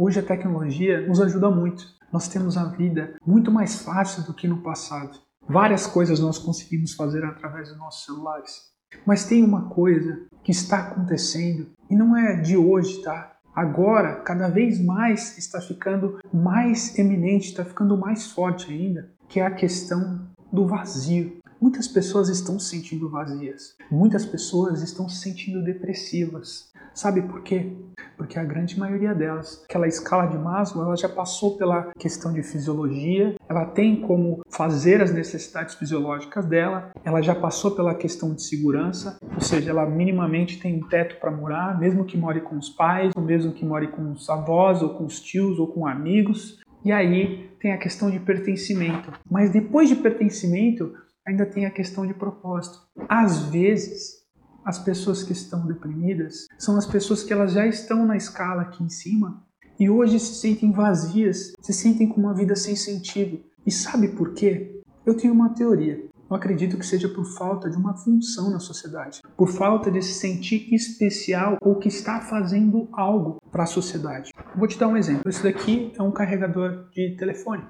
Hoje a tecnologia nos ajuda muito. Nós temos a vida muito mais fácil do que no passado. Várias coisas nós conseguimos fazer através dos nossos celulares. Mas tem uma coisa que está acontecendo e não é de hoje, tá? Agora, cada vez mais está ficando mais eminente, está ficando mais forte ainda, que é a questão do vazio. Muitas pessoas estão se sentindo vazias. Muitas pessoas estão se sentindo depressivas. Sabe por quê? Porque a grande maioria delas, aquela escala de Maslow, ela já passou pela questão de fisiologia, ela tem como fazer as necessidades fisiológicas dela, ela já passou pela questão de segurança, ou seja, ela minimamente tem um teto para morar, mesmo que more com os pais, ou mesmo que more com os avós, ou com os tios, ou com amigos. E aí tem a questão de pertencimento. Mas depois de pertencimento, ainda tem a questão de propósito. Às vezes, as pessoas que estão deprimidas são as pessoas que elas já estão na escala aqui em cima e hoje se sentem vazias, se sentem com uma vida sem sentido. E sabe por quê? Eu tenho uma teoria. Eu acredito que seja por falta de uma função na sociedade, por falta de se sentir especial ou que está fazendo algo para a sociedade. Vou te dar um exemplo. Esse daqui é um carregador de telefone.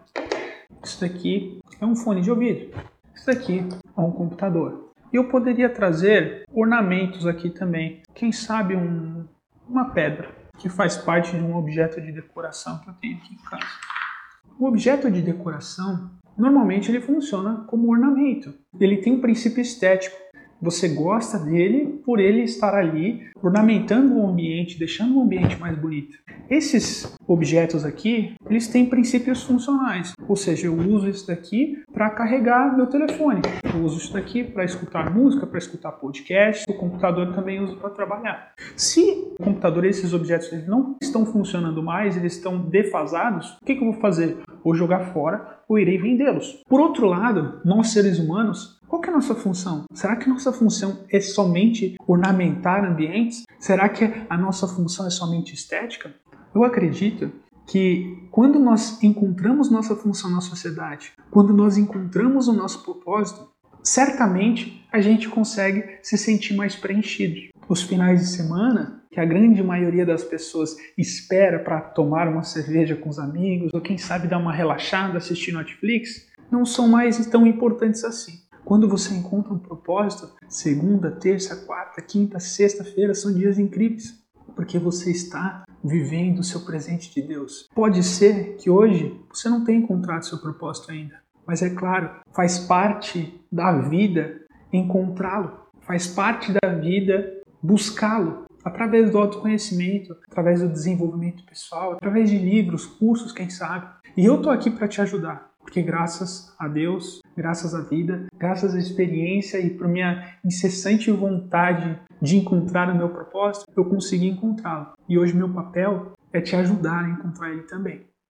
Isso daqui é um fone de ouvido. Isso daqui é um computador. Eu poderia trazer ornamentos aqui também. Quem sabe um, uma pedra que faz parte de um objeto de decoração que eu tenho aqui em casa. O objeto de decoração normalmente ele funciona como ornamento. Ele tem um princípio estético. Você gosta dele por ele estar ali ornamentando o ambiente, deixando o ambiente mais bonito. Esses objetos aqui, eles têm princípios funcionais, ou seja, eu uso isso daqui para carregar meu telefone, eu uso isso daqui para escutar música, para escutar podcast, o computador também uso para trabalhar. Se o computador e esses objetos eles não estão funcionando mais, eles estão defasados, o que, que eu vou fazer? Ou jogar fora, ou irei vendê-los. Por outro lado, nós seres humanos qual é a nossa função? Será que nossa função é somente ornamentar ambientes? Será que a nossa função é somente estética? Eu acredito que quando nós encontramos nossa função na sociedade, quando nós encontramos o nosso propósito, certamente a gente consegue se sentir mais preenchido. Os finais de semana, que a grande maioria das pessoas espera para tomar uma cerveja com os amigos, ou quem sabe dar uma relaxada, assistir Netflix, não são mais tão importantes assim. Quando você encontra um propósito, segunda, terça, quarta, quinta, sexta-feira são dias incríveis, porque você está vivendo o seu presente de Deus. Pode ser que hoje você não tenha encontrado seu propósito ainda, mas é claro, faz parte da vida encontrá-lo, faz parte da vida buscá-lo através do autoconhecimento, através do desenvolvimento pessoal, através de livros, cursos, quem sabe. E eu tô aqui para te ajudar. Porque graças a Deus, graças à vida, graças à experiência e por minha incessante vontade de encontrar o meu propósito, eu consegui encontrá-lo. E hoje meu papel é te ajudar a encontrar ele também.